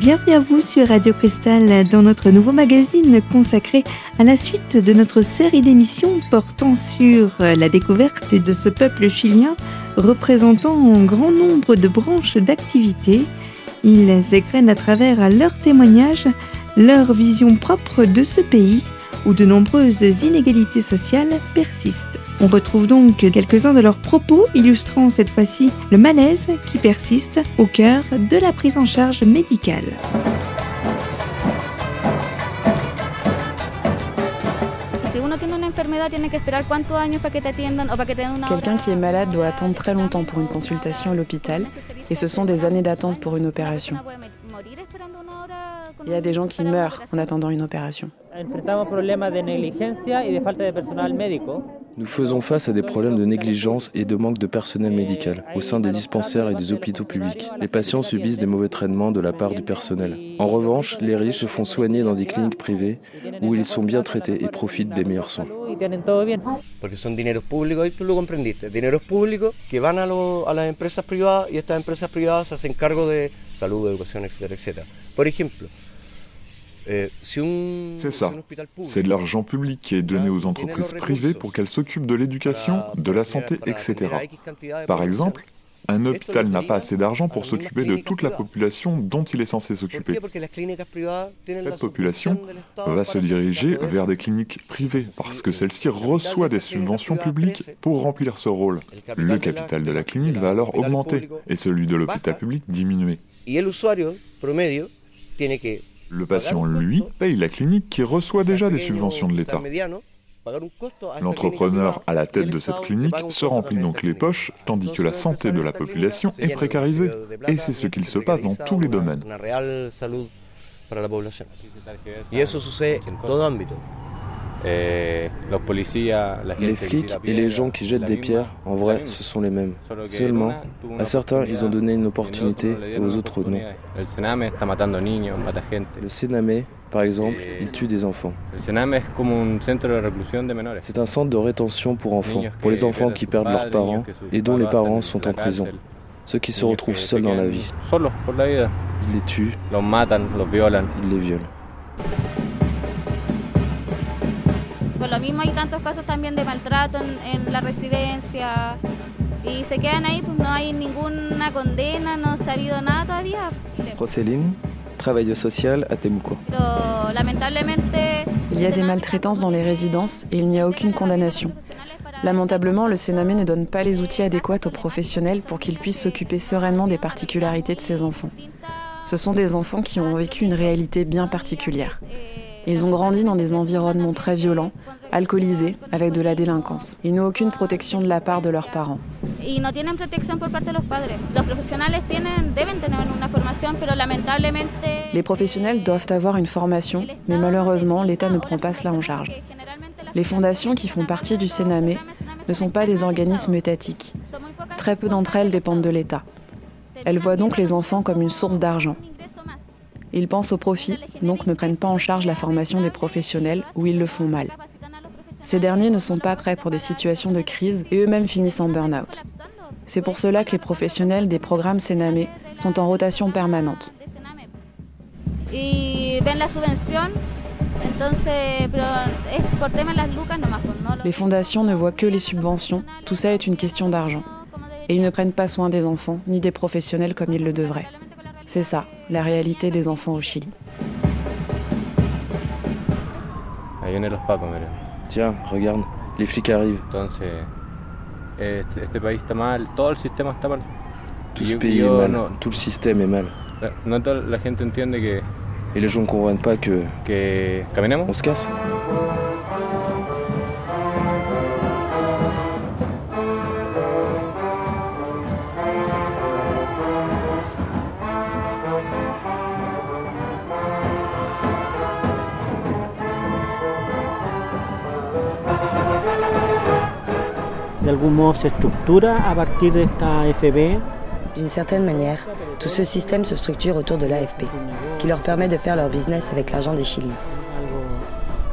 Bienvenue à vous sur Radio Cristal dans notre nouveau magazine consacré à la suite de notre série d'émissions portant sur la découverte de ce peuple chilien représentant un grand nombre de branches d'activité. Ils égrènent à travers leurs témoignages leur vision propre de ce pays où de nombreuses inégalités sociales persistent. On retrouve donc quelques-uns de leurs propos illustrant cette fois-ci le malaise qui persiste au cœur de la prise en charge médicale. Quelqu'un qui est malade doit attendre très longtemps pour une consultation à l'hôpital et ce sont des années d'attente pour une opération. Il y a des gens qui meurent en attendant une opération. Nous faisons face à des problèmes de négligence et de manque de personnel médical au sein des dispensaires et des hôpitaux publics. Les patients subissent des mauvais traitements de la part du personnel. En revanche, les riches se font soigner dans des cliniques privées où ils sont bien traités et profitent des meilleurs soins. Porque son dineros públicos, y tú lo comprendiste, dineros públicos que van a, lo, a las empresas privadas y estas empresas privadas se hacen cargo de salud, educación, etcétera, etcétera. Por ejemplo, c'est ça. C'est de l'argent public qui est donné aux entreprises privées pour qu'elles s'occupent de l'éducation, de la santé, etc. Par exemple, un hôpital n'a pas assez d'argent pour s'occuper de toute la population dont il est censé s'occuper. Cette population va se diriger vers des cliniques privées parce que celle-ci reçoit des subventions publiques pour remplir ce rôle. Le capital de la clinique va alors augmenter et celui de l'hôpital public diminuer. Le patient, lui, paye la clinique qui reçoit déjà des subventions de l'État. L'entrepreneur à la tête de cette clinique se remplit donc les poches, tandis que la santé de la population est précarisée. Et c'est ce qu'il se passe dans tous les domaines. Les flics et les gens qui jettent des pierres, en vrai, ce sont les mêmes. Seulement, à certains, ils ont donné une opportunité et aux autres non. Le Sename, par exemple, il tue des enfants. C'est un centre de rétention pour enfants, pour les enfants qui perdent leurs parents et dont les parents sont en prison. Ceux qui se retrouvent seuls dans la vie. Il les tue, il les viole. Lo mismo hay tantos casos también de maltrato en, en la residencia y se quedan ahí, pues no hay ninguna condena, no se ha habido nada todavía. Roseline, travailleuse sociale à Temuco. Il y a des maltraitances dans les résidences et il n'y a aucune condamnation. Lamentablement, le Sénamé ne donne pas les outils adéquats aux professionnels pour qu'ils puissent s'occuper sereinement des particularités de ces enfants. Ce sont des enfants qui ont vécu une réalité bien particulière. Ils ont grandi dans des environnements très violents, alcoolisés, avec de la délinquance. Ils n'ont aucune protection de la part de leurs parents. Les professionnels doivent avoir une formation, mais malheureusement, l'État ne prend pas cela en charge. Les fondations qui font partie du Sénamé ne sont pas des organismes étatiques. Très peu d'entre elles dépendent de l'État. Elles voient donc les enfants comme une source d'argent. Ils pensent au profit, donc ne prennent pas en charge la formation des professionnels où ils le font mal. Ces derniers ne sont pas prêts pour des situations de crise et eux-mêmes finissent en burn-out. C'est pour cela que les professionnels des programmes Sename sont en rotation permanente. Les fondations ne voient que les subventions, tout ça est une question d'argent. Et ils ne prennent pas soin des enfants ni des professionnels comme ils le devraient. C'est ça, la réalité des enfants au Chili. Tiens, regarde, les flics arrivent. Tout ce pays est mal, tout le système est mal. Et les gens ne comprennent pas que... On se casse d'algún modo se estructura a partir de esta. D'une certaine manière, tout ce système se structure autour de l'AFP, qui leur permet de faire leur business avec l'argent des Chiliens.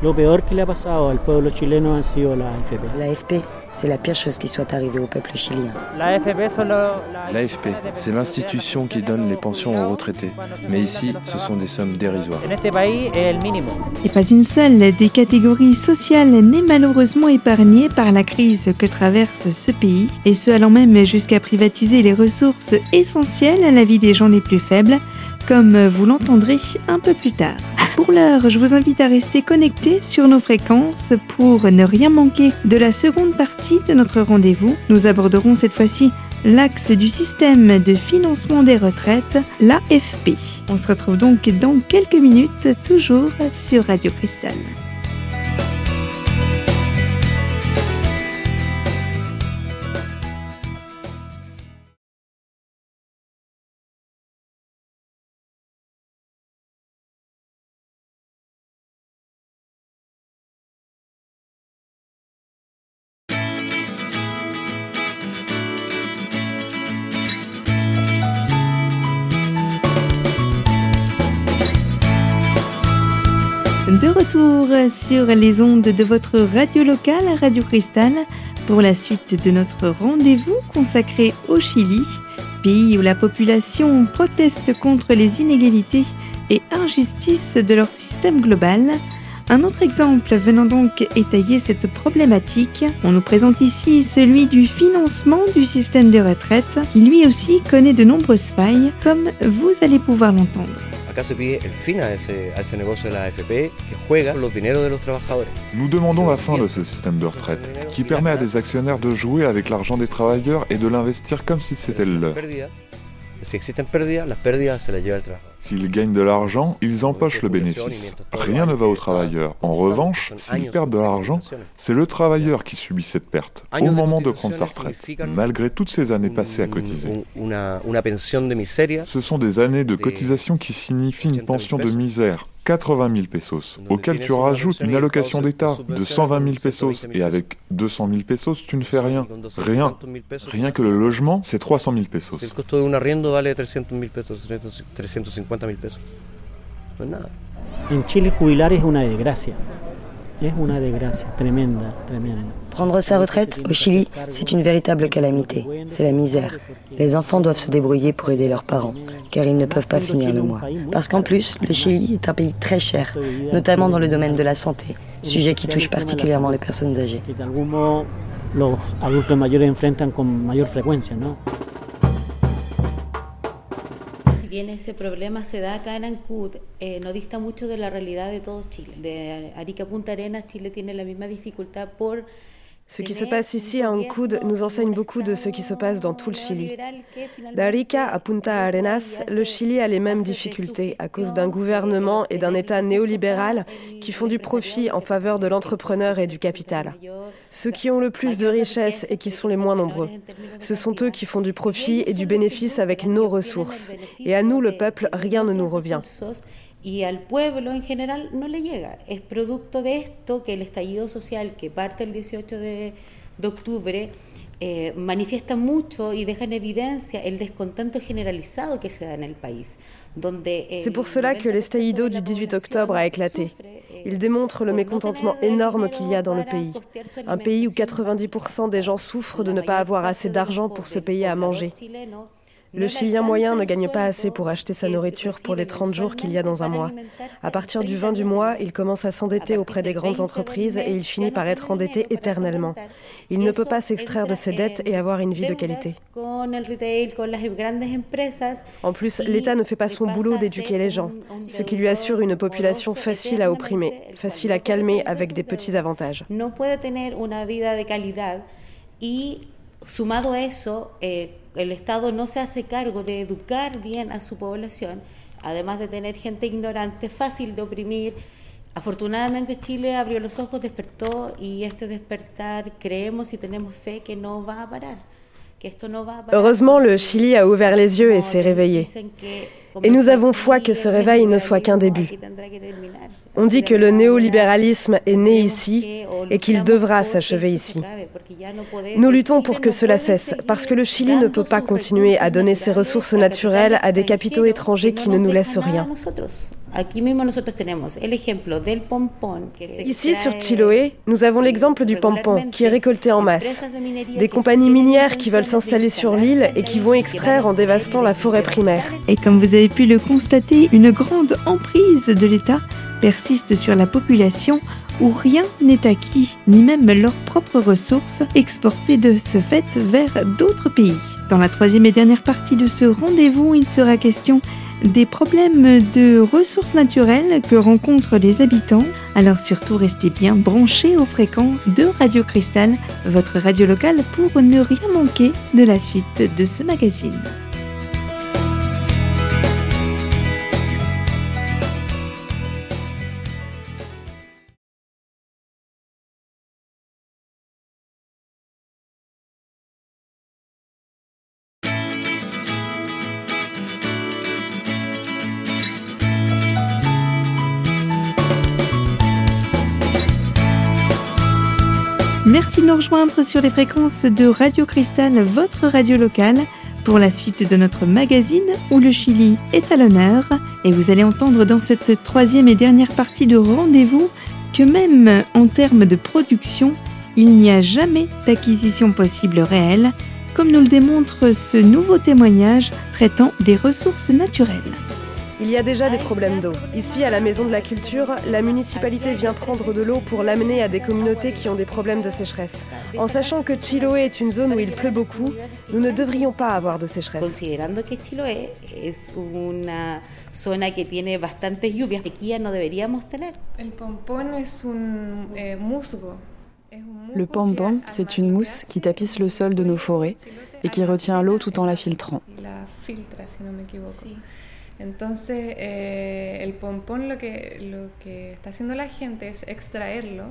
Lo peor que le ha pasado al pueblo chileno ha sido la AFP. L'AFP, C'est la pire chose qui soit arrivée au peuple chilien. L'AFP, c'est l'institution qui donne les pensions aux retraités. Mais ici, ce sont des sommes dérisoires. Et pas une seule des catégories sociales n'est malheureusement épargnée par la crise que traverse ce pays, et ce allant même jusqu'à privatiser les ressources essentielles à la vie des gens les plus faibles, comme vous l'entendrez un peu plus tard. Pour l'heure, je vous invite à rester connecté sur nos fréquences pour ne rien manquer de la seconde partie de notre rendez-vous. Nous aborderons cette fois-ci l'axe du système de financement des retraites, l'AFP. On se retrouve donc dans quelques minutes, toujours sur Radio Cristal. De retour sur les ondes de votre radio locale, Radio Cristal, pour la suite de notre rendez-vous consacré au Chili, pays où la population proteste contre les inégalités et injustices de leur système global. Un autre exemple venant donc étayer cette problématique, on nous présente ici celui du financement du système de retraite, qui lui aussi connaît de nombreuses failles, comme vous allez pouvoir l'entendre. Nous demandons la fin de ce système de retraite, qui permet à des actionnaires de jouer avec l'argent des travailleurs et de l'investir comme si c'était le leur. S'ils gagnent de l'argent, ils empochent le bénéfice. Rien ne va aux travailleurs. En revanche, s'ils perdent de l'argent, c'est le travailleur qui subit cette perte au moment de prendre sa retraite, malgré toutes ces années passées à cotiser. Ce sont des années de cotisation qui signifient une pension de misère, 80 000 pesos, auquel tu rajoutes une allocation d'État de 120 000 pesos, et avec 200 000 pesos, tu ne fais rien. Rien. Rien que le logement, c'est 300 000 pesos. En Chile, jubilar es una desgracia. Es una desgracia tremenda, tremenda. Prendre sa retraite au Chili, c'est une véritable calamité. C'est la misère. Les enfants doivent se débrouiller pour aider leurs parents, car ils ne peuvent pas finir le mois. Parce qu'en plus, le Chili est un pays très cher, notamment dans le domaine de la santé, sujet qui touche particulièrement les personnes âgées. Bien ese problema se da acá en Ancud, eh, no dista mucho de la realidad de todo Chile. De Arica a Punta Arenas, Chile tiene la misma dificultad por Ce qui se passe ici à Ancud nous enseigne beaucoup de ce qui se passe dans tout le Chili. D'Arica à Punta Arenas, le Chili a les mêmes difficultés à cause d'un gouvernement et d'un État néolibéral qui font du profit en faveur de l'entrepreneur et du capital. Ceux qui ont le plus de richesses et qui sont les moins nombreux. Ce sont eux qui font du profit et du bénéfice avec nos ressources. Et à nous, le peuple, rien ne nous revient. Y al pueblo en general no le llega. Es producto de esto que el estallido social que parte el 18 de, de octubre eh, manifiesta mucho y deja en evidencia el descontento generalizado que se da en el país. C'est pour cela que l'estallido du 18 octobre a éclaté. Il démontre le mécontentement énorme qu'il y a dans le pays. Un pays où 90% des gens souffrent de ne pas avoir assez d'argent pour se payer à manger. Le Chilien moyen ne gagne pas assez pour acheter sa nourriture pour les 30 jours qu'il y a dans un mois. À partir du 20 du mois, il commence à s'endetter auprès des grandes entreprises et il finit par être endetté éternellement. Il ne peut pas s'extraire de ses dettes et avoir une vie de qualité. En plus, l'État ne fait pas son boulot d'éduquer les gens, ce qui lui assure une population facile à opprimer, facile à calmer avec des petits avantages. Sumado a eso, eh, el Estado no se hace cargo de educar bien a su población, además de tener gente ignorante, fácil de oprimir. Afortunadamente Chile abrió los ojos, despertó y este despertar creemos y tenemos fe que no va a parar. Heureusement, le Chili a ouvert les yeux et s'est réveillé. Et nous avons foi que ce réveil ne soit qu'un début. On dit que le néolibéralisme est né ici et qu'il devra s'achever ici. Nous luttons pour que cela cesse, parce que le Chili ne peut pas continuer à donner ses ressources naturelles à des capitaux étrangers qui ne nous laissent rien. Ici, sur Chiloé, nous avons l'exemple du pompon qui est récolté en masse. Des compagnies minières qui veulent s'installer sur l'île et qui vont extraire en dévastant la forêt primaire. Et comme vous avez pu le constater, une grande emprise de l'État persiste sur la population où rien n'est acquis, ni même leurs propres ressources exportées de ce fait vers d'autres pays. Dans la troisième et dernière partie de ce rendez-vous, il sera question des problèmes de ressources naturelles que rencontrent les habitants. Alors surtout restez bien branchés aux fréquences de Radio Cristal, votre radio locale, pour ne rien manquer de la suite de ce magazine. Merci de nous rejoindre sur les fréquences de Radio Cristal, votre radio locale, pour la suite de notre magazine où le Chili est à l'honneur. Et vous allez entendre dans cette troisième et dernière partie de rendez-vous que même en termes de production, il n'y a jamais d'acquisition possible réelle, comme nous le démontre ce nouveau témoignage traitant des ressources naturelles. Il y a déjà des problèmes d'eau. Ici, à la Maison de la Culture, la municipalité vient prendre de l'eau pour l'amener à des communautés qui ont des problèmes de sécheresse. En sachant que Chiloé est une zone où il pleut beaucoup, nous ne devrions pas avoir de sécheresse. Considerando que Chiloé es una zona que tiene bastantes lluvias, sequía no deberíamos tener. El pompón es un eh, musgo. Le pompon, c'est une mousse qui tapisse le sol de nos forêts et qui retient l'eau tout en la filtrant. Entonces, eh, el pompón lo que, lo que está haciendo la gente es extraerlo.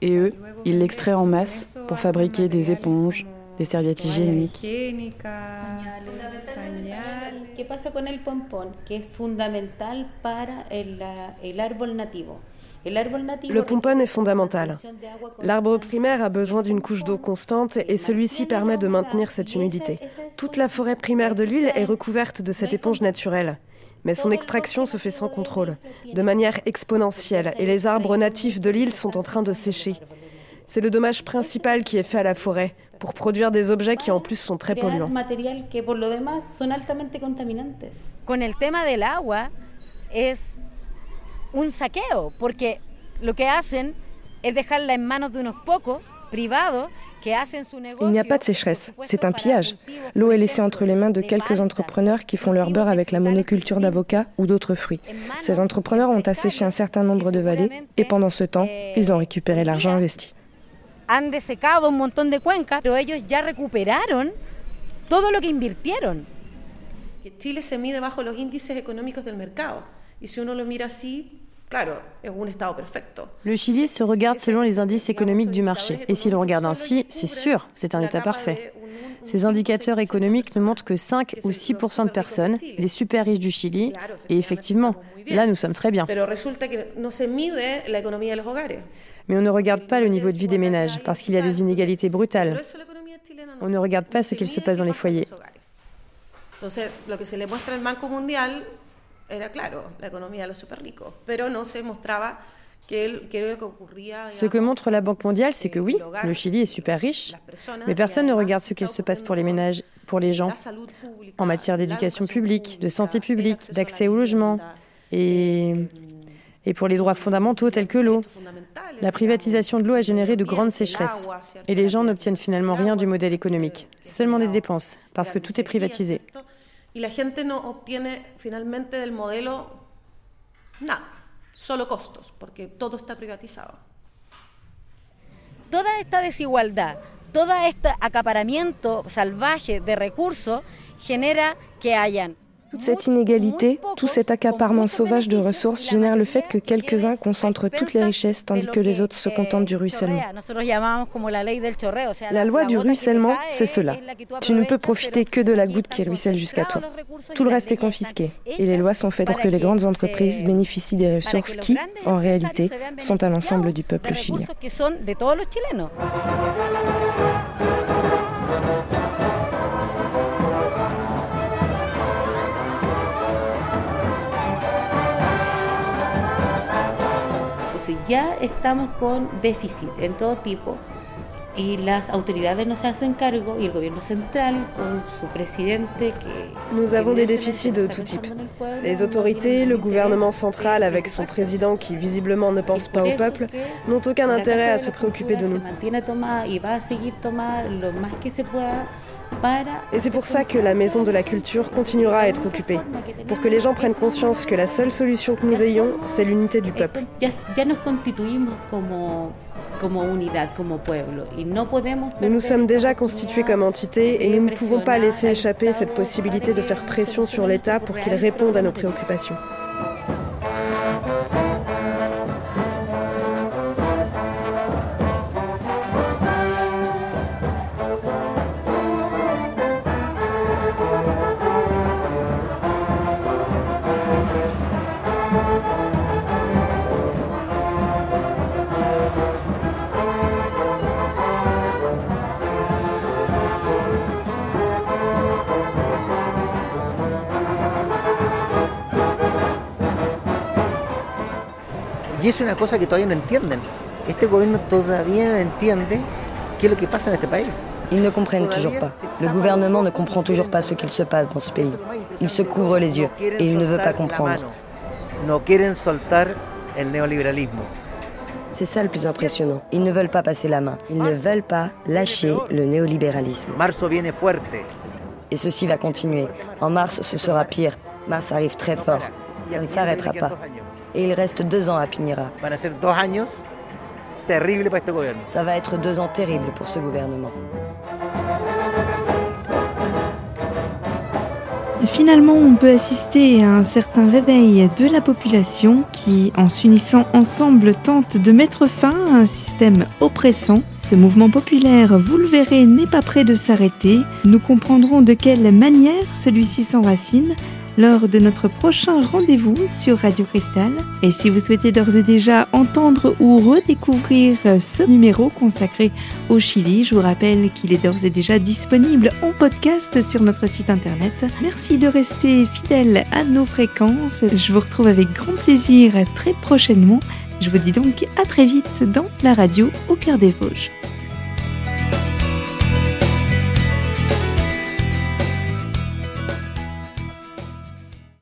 Et eux, ils l'extraient en masse pour fabriquer des éponges, des serviettes hygiéniques. ¿Qué pasa con el pompón? Que es fundamental para el, el árbol nativo. Le pompon est fondamental. L'arbre primaire a besoin d'une couche d'eau constante et celui-ci permet de maintenir cette humidité. Toute la forêt primaire de l'île est recouverte de cette éponge naturelle mais son extraction se fait sans contrôle, de manière exponentielle, et les arbres natifs de l'île sont en train de sécher. C'est le dommage principal qui est fait à la forêt, pour produire des objets qui en plus sont très polluants. Con el tema del agua es un saqueo, porque lo que hacen es dejarla en manos de unos pocos il n'y a pas de sécheresse, c'est un pillage. L'eau est laissée entre les mains de quelques entrepreneurs qui font leur beurre avec la monoculture d'avocats ou d'autres fruits. Ces entrepreneurs ont asséché un certain nombre de vallées et pendant ce temps, ils ont récupéré l'argent investi. Han desecado un montón de cuencas, pero ellos ya recuperaron todo lo que invirtieron. Chile se mide bajo los índices económicos del mercado. Y si uno lo mira así, le Chili se regarde selon les indices économiques du marché. Et si l'on regarde ainsi, c'est sûr, c'est un État parfait. Ces indicateurs économiques ne montrent que 5 ou 6% de personnes, les super riches du Chili, et effectivement, là nous sommes très bien. Mais on ne regarde pas le niveau de vie des ménages, parce qu'il y a des inégalités brutales. On ne regarde pas ce qu'il se passe dans les foyers. Ce que montre la Banque mondiale, c'est que oui, le Chili est super riche, mais personne ne regarde ce qu'il se passe pour les ménages, pour les gens, en matière d'éducation publique, de santé publique, d'accès au logement et, et pour les droits fondamentaux tels que l'eau. La privatisation de l'eau a généré de grandes sécheresses et les gens n'obtiennent finalement rien du modèle économique, seulement des dépenses, parce que tout est privatisé. Y la gente no obtiene finalmente del modelo nada, solo costos, porque todo está privatizado. Toda esta desigualdad, todo este acaparamiento salvaje de recursos genera que hayan Toute cette inégalité, tout cet accaparement sauvage de ressources génère le fait que quelques-uns concentrent toutes les richesses tandis que les autres se contentent du ruissellement. La loi du ruissellement, c'est cela. Tu ne peux profiter que de la goutte qui ruisselle jusqu'à toi. Tout le reste est confisqué et les lois sont faites pour que les grandes entreprises bénéficient des ressources qui, en réalité, sont à l'ensemble du peuple chilien. Ya estamos con déficit en todo tipo y las autoridades no se hacen cargo y el gobierno central con su presidente que Nous avons des déficits de tout type. Les autorités, le gouvernement central avec son président qui visiblement ne pense pas au peuple n'ont aucun intérêt à se préoccuper de nous. Et c'est pour ça que la Maison de la Culture continuera à être occupée, pour que les gens prennent conscience que la seule solution que nous ayons, c'est l'unité du peuple. Nous nous sommes déjà constitués comme entité et nous ne pouvons pas laisser échapper cette possibilité de faire pression sur l'État pour qu'il réponde à nos préoccupations. Y es una cosa que todavía no entienden. Este gobierno todavía no entiende qué es lo que pasa en este país. Ils ne comprennent toujours pas. Le gouvernement ne comprend toujours pas ce qu'il se passe dans ce pays. Il se couvre les yeux et il ne veut pas comprendre. C'est ça le plus impressionnant. Ils ne veulent pas passer la main. Ils ne veulent pas lâcher le néolibéralisme. Et ceci va continuer. En mars, ce sera pire. Mars arrive très fort. Ça ne s'arrêtera pas. Et il reste deux ans à Pinira. Ça va être deux ans terribles pour ce gouvernement. Finalement, on peut assister à un certain réveil de la population qui, en s'unissant ensemble, tente de mettre fin à un système oppressant. Ce mouvement populaire, vous le verrez, n'est pas prêt de s'arrêter. Nous comprendrons de quelle manière celui-ci s'enracine lors de notre prochain rendez-vous sur Radio Cristal. Et si vous souhaitez d'ores et déjà entendre ou redécouvrir ce numéro consacré au Chili, je vous rappelle qu'il est d'ores et déjà disponible en podcast sur notre site internet. Merci de rester fidèle à nos fréquences. Je vous retrouve avec grand plaisir très prochainement. Je vous dis donc à très vite dans la radio au cœur des Vosges.